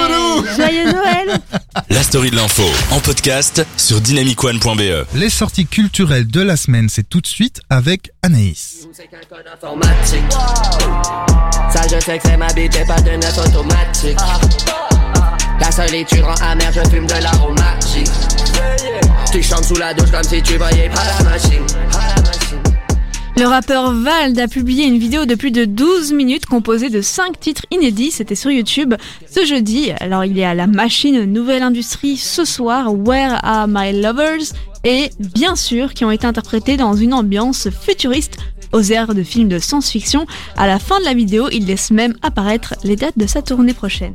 Joyeux Noël La story de l'info en podcast sur dynamicone.be. Les sorties culturelles de la semaine, c'est tout de suite avec Anaïs. Ça, je sais que c'est ma bite et pas de neuf automatique. La solitude rend amère, je fume de l'aromatique. Tu chantes sous la douche comme si tu voyais pas la machine. Le rappeur Vald a publié une vidéo de plus de 12 minutes composée de 5 titres inédits. C'était sur YouTube ce jeudi. Alors il y a La Machine, Nouvelle Industrie, Ce soir, Where Are My Lovers? Et bien sûr qui ont été interprétés dans une ambiance futuriste aux airs de films de science-fiction. À la fin de la vidéo, il laisse même apparaître les dates de sa tournée prochaine.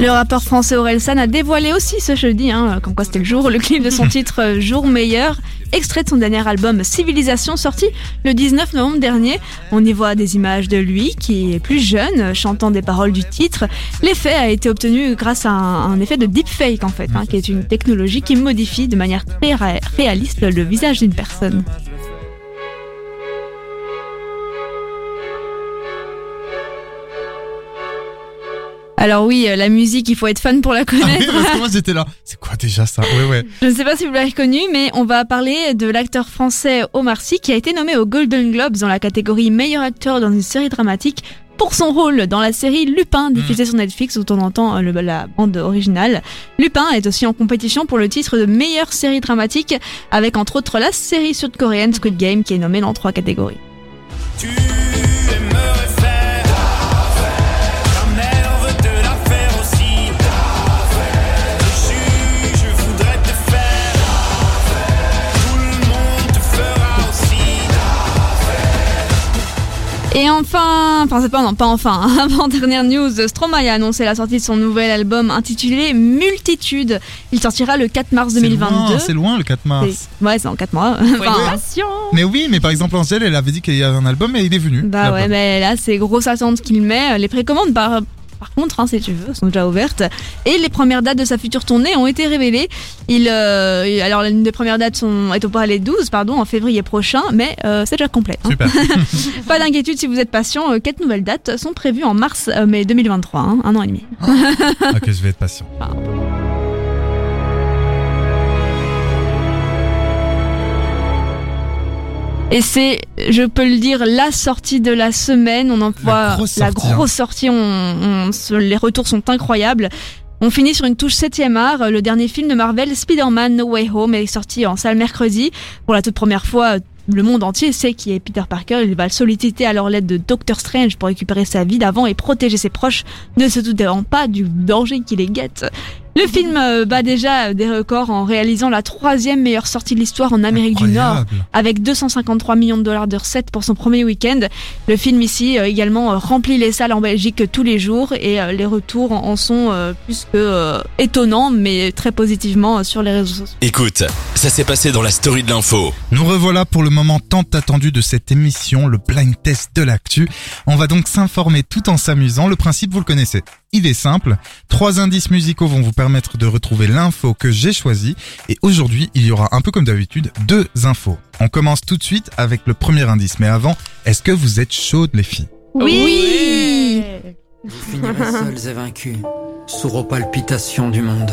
Le rappeur français Orelsan a dévoilé aussi ce jeudi, hein, comme quoi c'était le jour, le clip de son <laughs> titre euh, Jour meilleur, extrait de son dernier album Civilisation, sorti le 19 novembre dernier. On y voit des images de lui, qui est plus jeune, chantant des paroles du titre. L'effet a été obtenu grâce à un, un effet de deepfake, en fait, hein, qui est une technologie qui modifie de manière très ré- réaliste le visage d'une personne. Alors oui, euh, la musique, il faut être fan pour la Ah oui, connaître. parce que moi <laughs> j'étais là. C'est quoi déjà ça? Ouais, ouais. Je ne sais pas si vous l'avez reconnu, mais on va parler de l'acteur français Omar Sy qui a été nommé aux Golden Globes dans la catégorie meilleur acteur dans une série dramatique pour son rôle dans la série Lupin diffusée sur Netflix où on entend euh, le- la bande originale. Lupin est aussi en compétition pour le titre de meilleure série dramatique avec entre autres la série sud-coréenne Squid Game qui est nommée dans trois catégories. Tu Et enfin, enfin c'est pas non pas enfin, hein, <laughs> avant dernière news, Stromae a annoncé la sortie de son nouvel album intitulé Multitude. Il sortira le 4 mars C'est 2022. loin, C'est loin le 4 mars. Ouais, c'est en 4 mois. <laughs> Enfin. Mais oui, mais par exemple Angèle, elle avait dit qu'il y avait un album et il est venu. bah ouais, mais là c'est grosse attente qu'il met. Les précommandes par par contre, hein, si tu veux, sont déjà ouvertes. Et les premières dates de sa future tournée ont été révélées. Il, euh, alors, l'une des premières dates sont, est au Palais 12, pardon, en février prochain, mais euh, c'est déjà complet. hein. Super. <laughs> Pas d'inquiétude si vous êtes patient, euh, quatre nouvelles dates sont prévues en mars, euh, mai 2023, hein, un an et demi. ok, je vais être patient. Enfin, Et c'est, je peux le dire, la sortie de la semaine. On en voit grosse la sortie, hein. grosse sortie. On, on se- les retours sont incroyables. On finit sur une touche 7 art. Le dernier film de Marvel, Spider-Man No Way Home, est sorti en salle mercredi. Pour la toute première fois, le monde entier sait qui est Peter Parker. Il va le solliciter à leur l'aide de Doctor Strange pour récupérer sa vie d'avant et protéger ses proches, ne se doutant pas du danger qui les guette. Le film euh, bat déjà des records en réalisant la troisième meilleure sortie de l'histoire en Amérique du Nord avec 253 millions de dollars de recettes pour son premier week-end. Le film ici euh, également euh, remplit les salles en Belgique tous les jours et les retours en sont plus que étonnants mais très positivement sur les réseaux sociaux. Écoute, ça s'est passé dans la story de l'info. Nous revoilà pour le moment tant attendu de cette émission, le blind test de l'actu. On va donc s'informer tout en s'amusant. Le principe, vous le connaissez. Il est simple. Trois indices musicaux vont vous permettre de retrouver l'info que j'ai choisie. Et aujourd'hui, il y aura un peu comme d'habitude deux infos. On commence tout de suite avec le premier indice. Mais avant, est-ce que vous êtes chaudes les filles? Oui, Vous finirez seuls et vaincus, sourds aux palpitations du monde.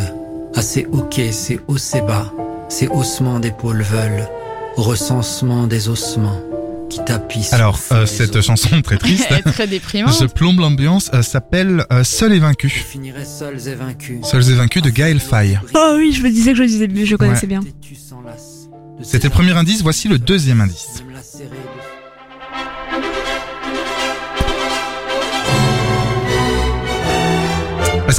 À ces hoquets, ces hauts, ces bas, ces haussements d'épaules veulent, au recensement des ossements qui tapissent. Alors, euh, cette os. chanson <laughs> très triste, Elle est très déprimante. je plombe l'ambiance, euh, s'appelle euh, Seul et Vous vaincu. finirez seuls et vaincus. Seuls et vaincus de Gaël Faye. Oh oui, je me disais que je disais, je connaissais bien. C'était le premier indice, voici le deuxième indice.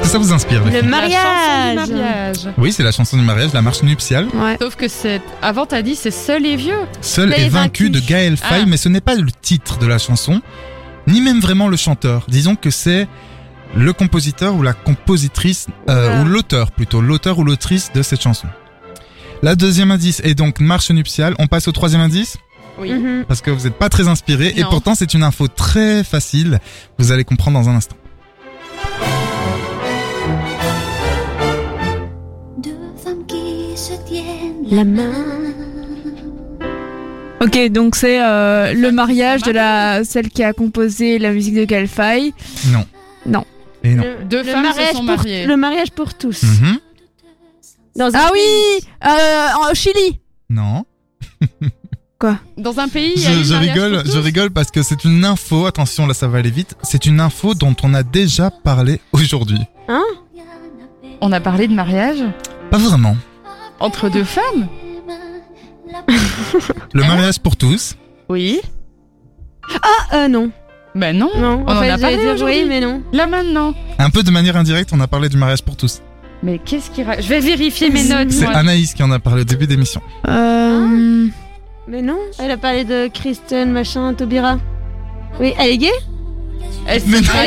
Que ça vous inspire les Le filles La chanson du mariage. Oui, c'est la chanson du mariage, la marche nuptiale. Ouais. Sauf que c'est. Avant, t'as dit c'est seul et vieux. Seul et vaincu vaincu. de Gaël Faye, Ah. mais ce n'est pas le titre de la chanson, ni même vraiment le chanteur. Disons que c'est le compositeur ou la compositrice, euh, ou l'auteur plutôt, l'auteur ou l'autrice de cette chanson. La deuxième indice est donc marche nuptiale. On passe au troisième indice? Oui. Mhm. parce que vous n'êtes pas très inspiré et pourtant c'est une info très facile. Vous allez comprendre dans un instant. La main. Ok, donc c'est euh, le mariage de la celle qui a composé la musique de Galfay. Non. Non. Et non. Le, Deux le femmes se mariage sont pour- mariées. Le mariage pour tous. Mhm. Dans Ah oui, euh, en Chili. Non. <laughs> Dans un pays. Je, rigole, pour tous. je rigole parce que c'est une info. Attention, là ça va aller vite. C'est une info dont on a déjà parlé aujourd'hui. On a parlé de mariage? Pas vraiment. Entre deux femmes. Le mariage pour tous. Oui. Ah euh, non. Ben non. Non. On en fait, a parlé dire aujourd'hui. oui, mais non. Là maintenant. Un peu de manière indirecte, on a parlé du mariage pour tous. Mais qu'est-ce qui. ra- Je vais vérifier mes notes. C'est. Anaïs qui en a parlé au début d'émission. Euh, Mais non. Elle a parlé de Kristen, machin, Taubira. Oui, elle est gay? Elle Mais non. bah,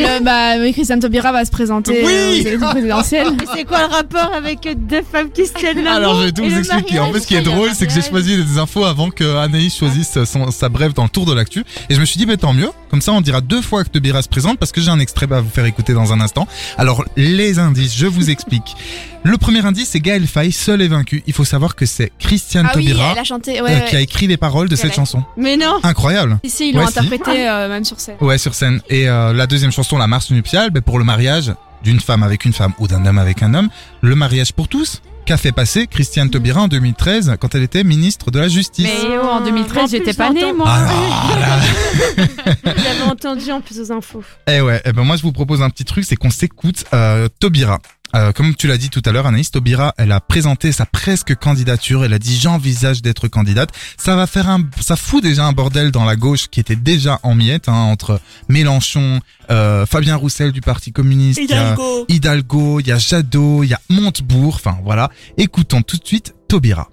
le- bah, Christiane Taubira va se présenter Oui. euh, aux élections présidentielles. <laughs> Mais c'est quoi le rapport avec deux femmes qui se tiennent la Alors je vais tout vous expliquer. En fait, ce qui est drôle, c'est que j'ai choisi des infos avant que Anaïs choisisse son, sa brève dans le tour de l'actu. Et je me suis dit, bah, tant mieux. Comme ça, on dira deux fois que Taubira se présente parce que j'ai un extrait à vous faire écouter dans un instant. Alors, les indices, je vous explique. Le premier indice, c'est Gaël Faye, seul et vaincu. Il faut savoir que c'est Christiane Ah oui, Taubira elle a chanté. euh, Ouais, qui a écrit les paroles de Elle cette chanson. Mais non. Incroyable. Ici, ils l'ont Ouais, si. interprété euh, même sur scène. Ouais, sur scène. Et euh, la deuxième chanson, la marche nuptiale, ben, pour le mariage d'une femme avec une femme ou d'un homme avec un homme, le mariage pour tous, qu'a fait passer Christiane Taubira en 2013 quand elle était ministre de la Justice. Mais oh, en En 2013, plus, j'étais pas née, moi. Ah, là. <laughs> J'avais entendu en plus aux infos. Eh ouais, eh ben moi je vous propose un petit truc, c'est qu'on s'écoute euh, Taubira. Euh, comme tu l'as dit tout à l'heure, Anaïs Taubira, elle a présenté sa presque candidature. Elle a dit j'envisage d'être candidate. Ça va faire un, ça fout déjà un bordel dans la gauche qui était déjà en miettes hein, entre Mélenchon, euh, Fabien Roussel du Parti communiste, il y a Hidalgo, il y a Jadot, il y a Montebourg. Enfin voilà. Écoutons tout de suite Taubira.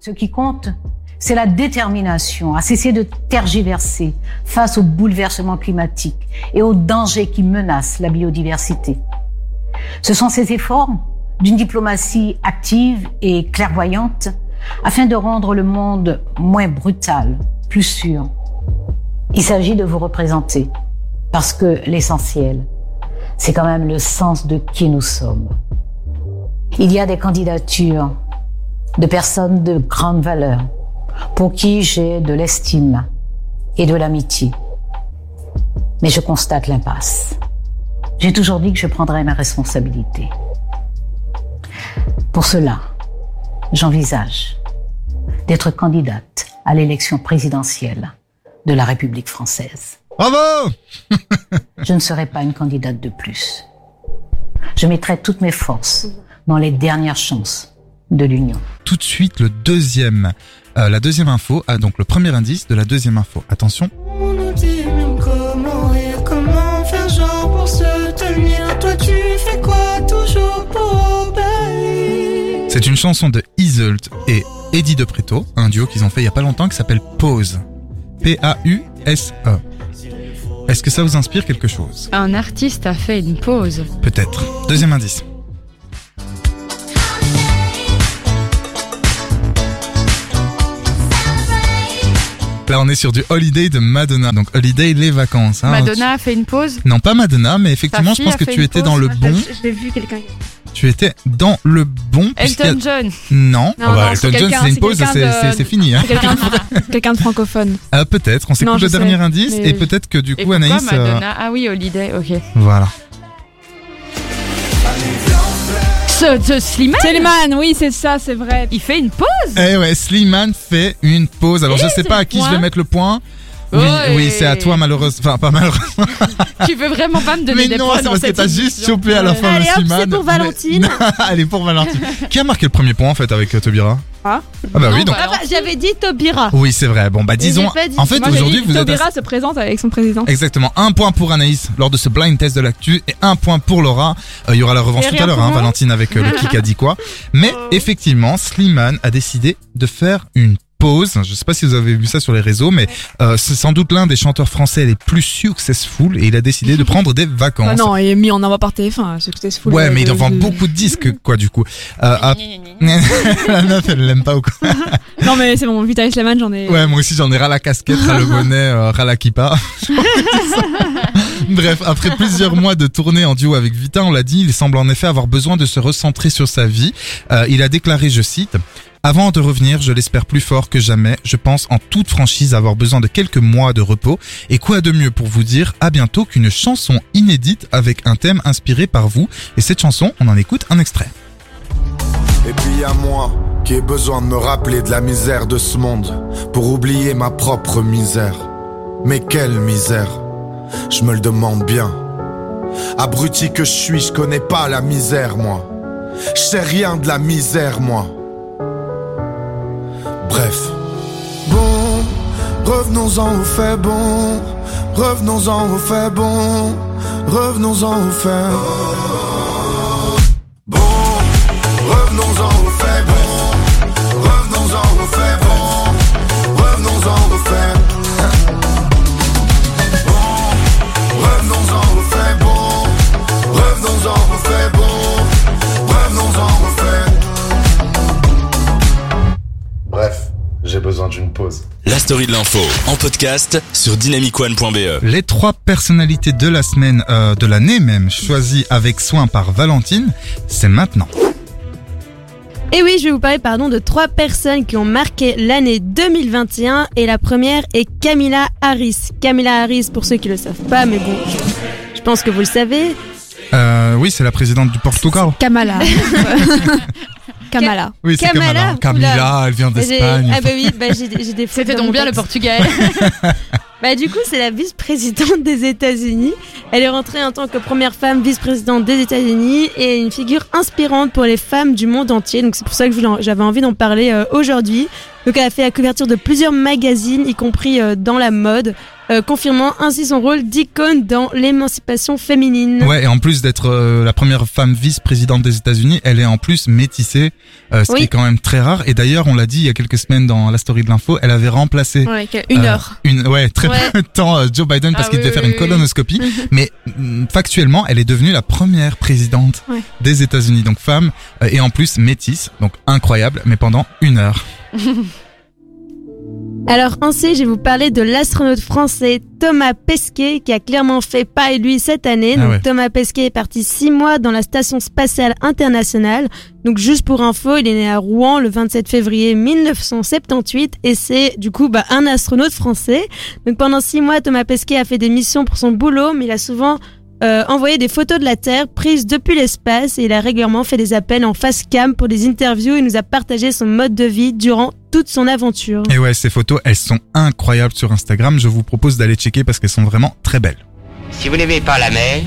Ce qui compte, c'est la détermination à cesser de tergiverser face aux bouleversements climatiques et aux dangers qui menacent la biodiversité. Ce sont ces efforts d'une diplomatie active et clairvoyante afin de rendre le monde moins brutal, plus sûr. Il s'agit de vous représenter parce que l'essentiel, c'est quand même le sens de qui nous sommes. Il y a des candidatures de personnes de grande valeur pour qui j'ai de l'estime et de l'amitié. Mais je constate l'impasse. J'ai toujours dit que je prendrais ma responsabilité. Pour cela, j'envisage d'être candidate à l'élection présidentielle de la République française. Bravo <laughs> Je ne serai pas une candidate de plus. Je mettrai toutes mes forces dans les dernières chances de l'Union. Tout de suite, le deuxième, euh, la deuxième info, ah, donc le premier indice de la deuxième info. Attention. On C'est une chanson de Iselt et Eddie De Preto, un duo qu'ils ont fait il y a pas longtemps qui s'appelle Pause. P-A-U-S-E. Est-ce que ça vous inspire quelque chose? Un artiste a fait une pause. Peut-être. Deuxième indice. Là, on est sur du Holiday de Madonna. Donc, Holiday, les vacances. hein. Madonna a fait une pause? Non, pas Madonna, mais effectivement, je pense que tu étais pause? dans le Moi, bon. Je l'ai vu quelqu'un. Tu étais dans le bon. puisqu'il y a- Elton John. Non, Non, Ah bah, non, c'est Elton John, quelqu'un- c'est une c'est pause, quelqu'un c'est de- c'est- c'est fini. Hein. C'est quelqu'un de, <laughs> quelqu'un de francophone. Ah, peut-être. On Non, s'écoute je le dernier sais, indice mais- et peut-être que du Et coup, pourquoi Anaïs. euh, Madonna? Ah oui, Holiday, ok. Voilà. Ce, ce Slimane? Slimane, oui, c'est ça, c'est vrai. Il fait une pause? Eh ouais, Slimane fait une pause. Alors, Et je sais c'est pas à qui je vais mettre le point. Oui, Ouais. oui, c'est à toi malheureusement. Enfin, pas malheureusement. <laughs> Tu veux vraiment pas me donner Mais des non, points c'est dans parce que t'as juste chopé à la fin Allez, le hop, c'est pour mais- Valentine. <laughs> Allez, pour Valentine. Qui a marqué le premier point en fait avec euh, Tobira Ah. Ah bah Non, oui, donc. bah, Ah bah, J'avais dit Tobira. Oui, c'est vrai. Bon, bah disons. dit. En fait, aujourd'hui, vous êtes. Taubira se présente avec son président. Exactement. Un point pour Anaïs lors de ce blind test de l'actu et un point pour Laura. Euh, Il y aura la revanche Et tout à l'heure, hein, Valentine avec euh, le qui a dit quoi. Mais <laughs> Oh. effectivement, Slimane a décidé de faire une pause. Je sais pas si vous avez vu ça sur les réseaux, mais euh, c'est sans doute l'un des chanteurs français les plus successful et il a décidé de <laughs> prendre des vacances. Ah non, il est mis en avant par TF1, successful. Ouais, euh, mais il en vend de- beaucoup de disques, <laughs> quoi, du coup. Euh, ah, <laughs> la meuf, elle l'aime pas ou quoi Non, mais c'est bon, Vita Slimane, j'en ai. Ouais, moi aussi j'en ai ras la casquette, ras le bonnet, euh, ras la kippa. Bref, après plusieurs mois de tournée en duo avec Vita, on l'a dit, il semble en effet avoir besoin de se recentrer sur sa vie. Euh, il a déclaré, je cite, avant de revenir, je l'espère plus fort que jamais. Je pense en toute franchise avoir besoin de quelques mois de repos. Et quoi de mieux pour vous dire à bientôt qu'une chanson inédite avec un thème inspiré par vous. Et cette chanson, on en écoute un extrait. Et puis à moi qui ai besoin de me rappeler de la misère de ce monde pour oublier ma propre misère. Mais quelle misère Je me le demande bien. Abruti que je suis, je connais pas la misère moi. Je sais rien de la misère moi. Bref. Bon, revenons-en au fait bon. Revenons-en au fait bon. Revenons-en au fait. Bon, revenons-en au fait bon. Revenons-en au fait bon. Revenons-en au fait. Bon, revenons-en au bon. Revenons-en au bon. J'ai besoin d'une pause. La story de l'info en podcast sur dynamicone.be. Les trois personnalités de la semaine, euh, de l'année même, choisies avec soin par Valentine, c'est maintenant. Et oui, je vais vous parler pardon de trois personnes qui ont marqué l'année 2021 et la première est Camilla Harris. Camilla Harris pour ceux qui le savent pas mais bon, je, je pense que vous le savez. Euh, oui, c'est la présidente du Portugal. Kamala. <laughs> Kamala. Oui, c'est Kamala, Kamala. Camilla, elle vient d'Espagne. Ah bah oui, bah j'ai des- j'ai des fautes C'était donc bien le. Portugal. <laughs> Bah du coup, c'est la vice-présidente des États-Unis. Elle est rentrée en tant que première femme vice-présidente des États-Unis et une figure inspirante pour les femmes du monde entier. Donc c'est pour ça que j'avais envie d'en parler euh, aujourd'hui. Donc elle a fait la couverture de plusieurs magazines, y compris euh, dans la mode, euh, confirmant ainsi son rôle d'icône dans l'émancipation féminine. Ouais, et en plus d'être euh, la première femme vice-présidente des États-Unis, elle est en plus métissée, euh, ce Oui. qui est quand même très rare. Et d'ailleurs, on l'a dit il y a quelques semaines dans la story de l'info, elle avait remplacé Ouais, une euh, heure. une, ouais, très Ouais. peu de temps euh, Joe Biden parce Ah qu'il oui, devait faire une colonoscopie. <laughs> mais mm, factuellement, elle est devenue la première présidente Ouais. des États-Unis, donc femme euh, et en plus métisse, donc incroyable, mais pendant une heure. <laughs> Alors ainsi, je vais vous parler de l'astronaute français Thomas Pesquet qui a clairement fait pas et lui cette année. Ah Donc ouais. Thomas Pesquet est parti six mois dans la station spatiale internationale. Donc juste pour info, il est né à Rouen le 27 février 1978 et c'est du coup bah, un astronaute français. Donc pendant six mois, Thomas Pesquet a fait des missions pour son boulot, mais il a souvent euh, envoyé des photos de la Terre prises depuis l'espace et il a régulièrement fait des appels en face cam pour des interviews. Il nous a partagé son mode de vie durant toute son aventure. Et ouais, ces photos, elles sont incroyables sur Instagram. Je vous propose d'aller checker parce qu'elles sont vraiment très belles. Si vous n'aimez pas la mer,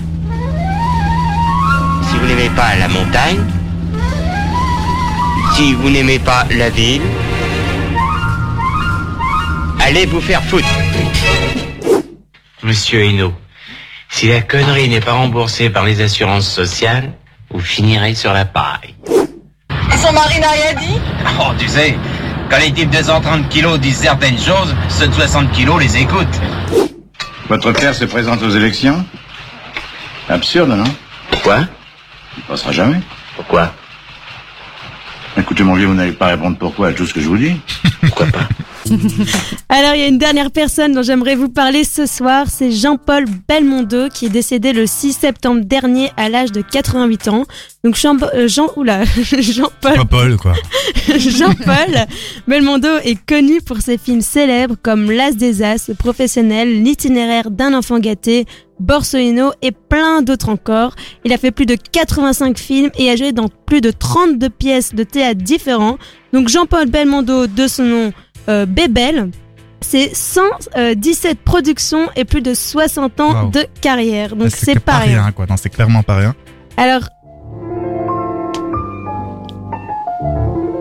si vous n'aimez pas la montagne, si vous n'aimez pas la ville, allez vous faire foutre. Monsieur Hainaut, si la connerie n'est pas remboursée par les assurances sociales, vous finirez sur la paille. Et son mari n'a rien dit Oh, tu sais, quand les types de 130 kilos disent certaines choses, ceux de 60 kilos les écoutent. Votre père se présente aux élections Absurde, non Pourquoi Il passera jamais. Pourquoi Écoutez, mon vieux, vous n'allez pas répondre pourquoi à tout ce que je vous dis. Pourquoi pas <laughs> Alors, il y a une dernière personne dont j'aimerais vous parler ce soir, c'est Jean-Paul Belmondo qui est décédé le 6 septembre dernier à l'âge de 88 ans. Donc Jean, euh, Jean oula, <laughs> Jean-Paul Pas Paul, quoi. <laughs> Jean-Paul Belmondo est connu pour ses films célèbres comme L'As des As, Le Professionnel, L'itinéraire d'un enfant gâté, Borsellino et plein d'autres encore. Il a fait plus de 85 films et a joué dans plus de 32 pièces de théâtre différents. Donc Jean-Paul Belmondo, de son nom euh, Bébel, c'est 117 productions et plus de 60 ans Wow. de carrière. Donc c'est pas rien. quoi. Non, c'est clairement pas rien. Alors,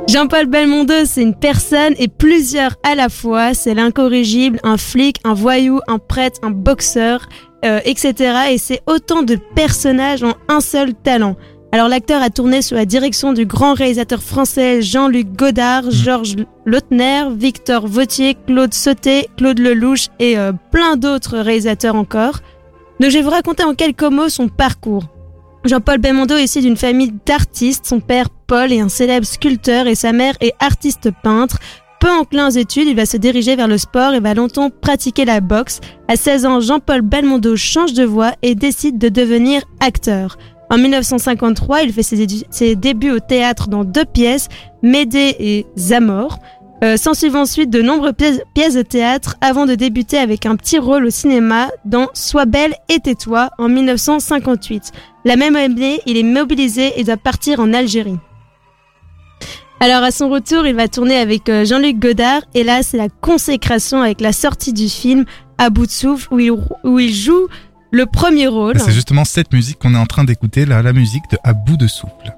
Jean-Paul Belmondo, c'est une personne et plusieurs à la fois. C'est l'incorrigible, un flic, un voyou, un prêtre, un boxeur, euh, etc. Et c'est autant de personnages en un seul talent. Alors l'acteur a tourné sous la direction du grand réalisateur français Jean-Luc Godard, Georges Lautner, Victor Vautier, Claude Sauté, Claude Lelouch et euh, plein d'autres réalisateurs encore. Donc je vais vous raconter en quelques mots son parcours. Jean-Paul Belmondo est issu d'une famille d'artistes. Son père, Paul, est un célèbre sculpteur et sa mère est artiste peintre. Peu enclin aux études, il va se diriger vers le sport et va longtemps pratiquer la boxe. À 16 ans, Jean-Paul Belmondo change de voie et décide de devenir acteur. En 1953, il fait ses, débuts au théâtre dans deux pièces, Médée et Zamor. Euh, S'en ensuite de nombreuses pièces, de théâtre avant de débuter avec un petit rôle au cinéma dans Sois belle et tais-toi en 1958. La même année, il est mobilisé et doit partir en Algérie. Alors à son retour, il va tourner avec euh, Jean-Luc Godard et là c'est la consécration avec la sortie du film À bout souffle où il joue le premier rôle. C'est justement cette musique qu'on est en train d'écouter, la musique de À bout de souffle.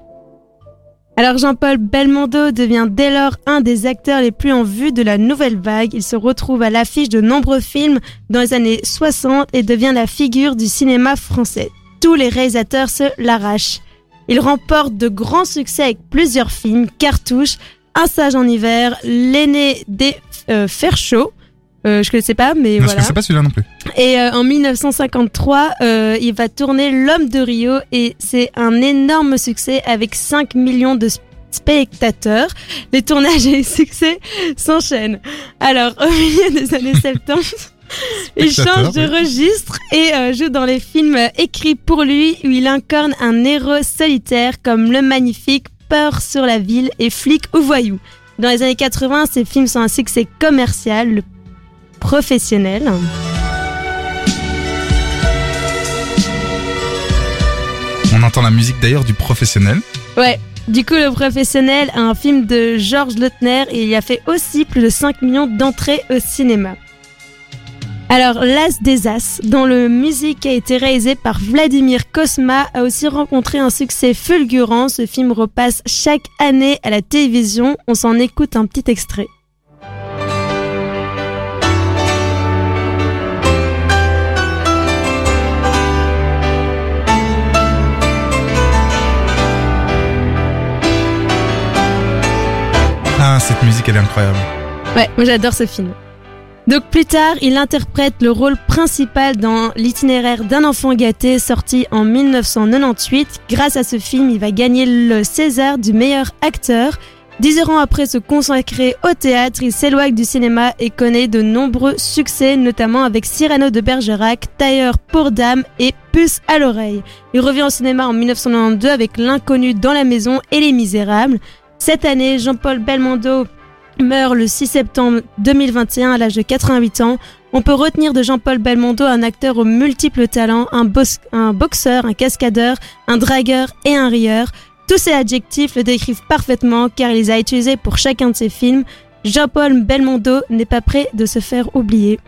Alors Jean-Paul Belmondo devient dès lors un des acteurs les plus en vue de la nouvelle vague. Il se retrouve à l'affiche de nombreux films dans les années 60 et devient la figure du cinéma français. Tous les réalisateurs se l'arrachent. Il remporte de grands succès avec plusieurs films, Cartouche, Un sage en hiver, L'aîné des euh, fers chauds. Euh, je ne sais pas, mais Non, voilà. je sais pas celui-là non plus. Et euh, en 1953, euh, il va tourner L'homme de Rio et c'est un énorme succès avec 5 millions de sp- spectateurs. Les tournages et les succès s'enchaînent. Alors, au milieu des années 70, <laughs> il change de registre et euh, joue dans les films écrits pour lui où il incarne un héros solitaire comme Le Magnifique, Peur sur la ville et Flic ou Voyou. Dans les années 80, ces films sont un succès commercial, le professionnel. On entend la musique d'ailleurs du professionnel. Ouais. Du coup, le professionnel a un film de Georges Lautner et il a fait aussi plus de 5 millions d'entrées au cinéma. Alors, L'As des As, dont le musique a été réalisé par Vladimir Kosma, a aussi rencontré un succès fulgurant. Ce film repasse chaque année à la télévision. On s'en écoute un petit extrait. Ah, cette musique, elle est incroyable. Ouais, moi j'adore ce film. Donc plus tard, il interprète le rôle principal dans l'itinéraire d'un enfant gâté sorti en 1998. Grâce à ce film, il va gagner le César du meilleur acteur. Dix ans après se consacrer au théâtre, il s'éloigne du cinéma et connaît de nombreux succès, notamment avec Cyrano de Bergerac, Tailleur pour Dame et Puce à l'oreille. Il revient au cinéma en 1992 avec L'inconnu dans la maison et Les Misérables. Cette année, Jean-Paul Belmondo meurt le 6 septembre 2021 à l'âge de 88 ans. On peut retenir de Jean-Paul Belmondo un acteur aux multiples talents, un, un boxeur, un cascadeur, un dragueur et un rieur. Tous ces adjectifs le décrivent parfaitement car il les a utilisés pour chacun de ses films. Jean-Paul Belmondo n'est pas prêt de se faire oublier.